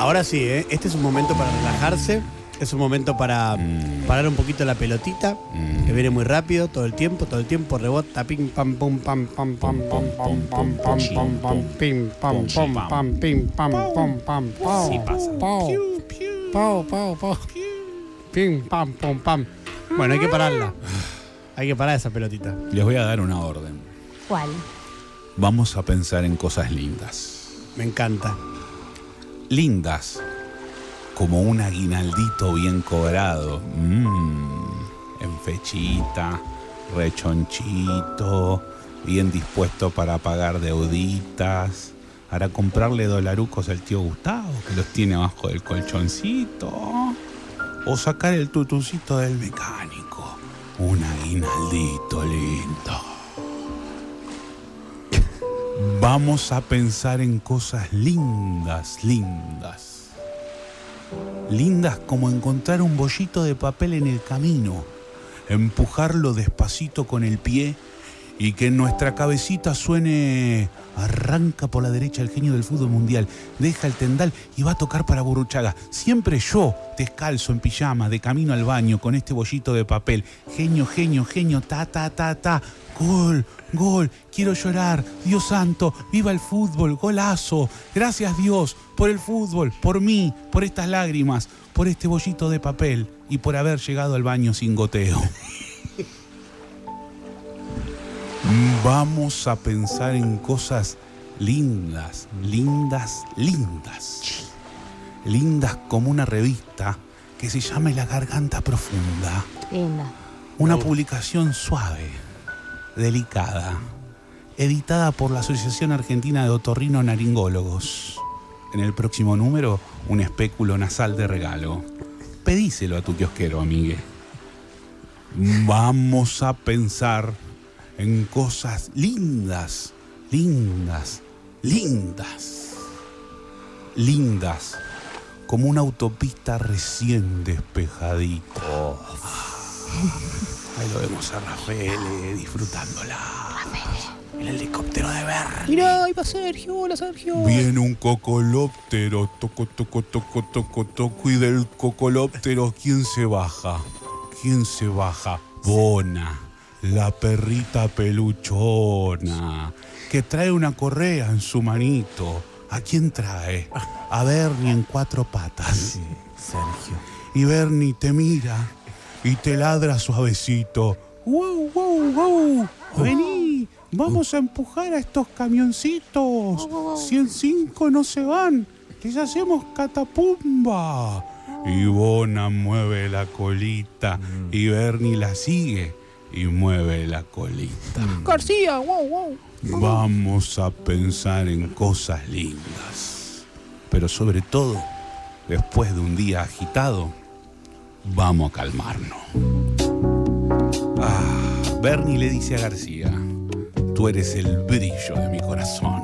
Ahora sí, ¿eh? este es un momento para relajarse. Es un momento para Mm. parar un poquito la pelotita, Mm. que viene muy rápido todo el tiempo, todo el tiempo rebota, pim, pam, pum, pam, pam, pam, pam, pam, pam, pam, pam, pam, pim, pam, pam, pam, pim, pam, pam, pam, pam. Sí pasa. Pau, pau, pau. Pim, pam, pum, pam. Bueno, hay que pararla. Hay que parar esa pelotita. Les voy a dar una orden. ¿Cuál? Vamos a pensar en cosas lindas. Me encanta. Lindas. Como un aguinaldito bien cobrado. Mm, en fechita, rechonchito, bien dispuesto para pagar deuditas. Para comprarle dolarucos al tío Gustavo, que los tiene abajo del colchoncito. O sacar el tutucito del mecánico. Un aguinaldito lindo. Vamos a pensar en cosas lindas, lindas. Lindas como encontrar un bollito de papel en el camino, empujarlo despacito con el pie y que en nuestra cabecita suene arranca por la derecha el genio del fútbol mundial, deja el tendal y va a tocar para Burruchaga. Siempre yo, descalzo en pijama, de camino al baño con este bollito de papel. Genio, genio, genio, ta, ta, ta, ta. Gol, gol, quiero llorar. Dios santo, viva el fútbol, golazo. Gracias Dios por el fútbol, por mí, por estas lágrimas, por este bollito de papel y por haber llegado al baño sin goteo. Vamos a pensar en cosas lindas, lindas, lindas. Lindas como una revista que se llama La Garganta Profunda. Linda. Una publicación suave, delicada, editada por la Asociación Argentina de Otorrino Naringólogos. En el próximo número, un espéculo nasal de regalo. Pedíselo a tu kiosquero, amigue. Vamos a pensar en cosas lindas, lindas, lindas, lindas, como una autopista recién despejadita. Ahí lo vemos a Rafael eh, disfrutándola. El helicóptero de Bernie. Mirá, ahí va Sergio, hola Sergio. Viene un cocolóptero, toco, toco, toco, toco, toco, y del cocolóptero, ¿quién se baja? ¿Quién se baja? Bona, la perrita peluchona, que trae una correa en su manito. ¿A quién trae? A Bernie en cuatro patas. Sergio. Y Bernie te mira y te ladra suavecito. ¡Wow, wow, wow! Vení, vamos a empujar a estos camioncitos. 105 no se van. Les hacemos catapumba. Y Bona mueve la colita y Bernie la sigue y mueve la colita. García, wow, wow. Vamos a pensar en cosas lindas. Pero sobre todo, después de un día agitado, vamos a calmarnos. Ah, Bernie le dice a García, tú eres el brillo de mi corazón.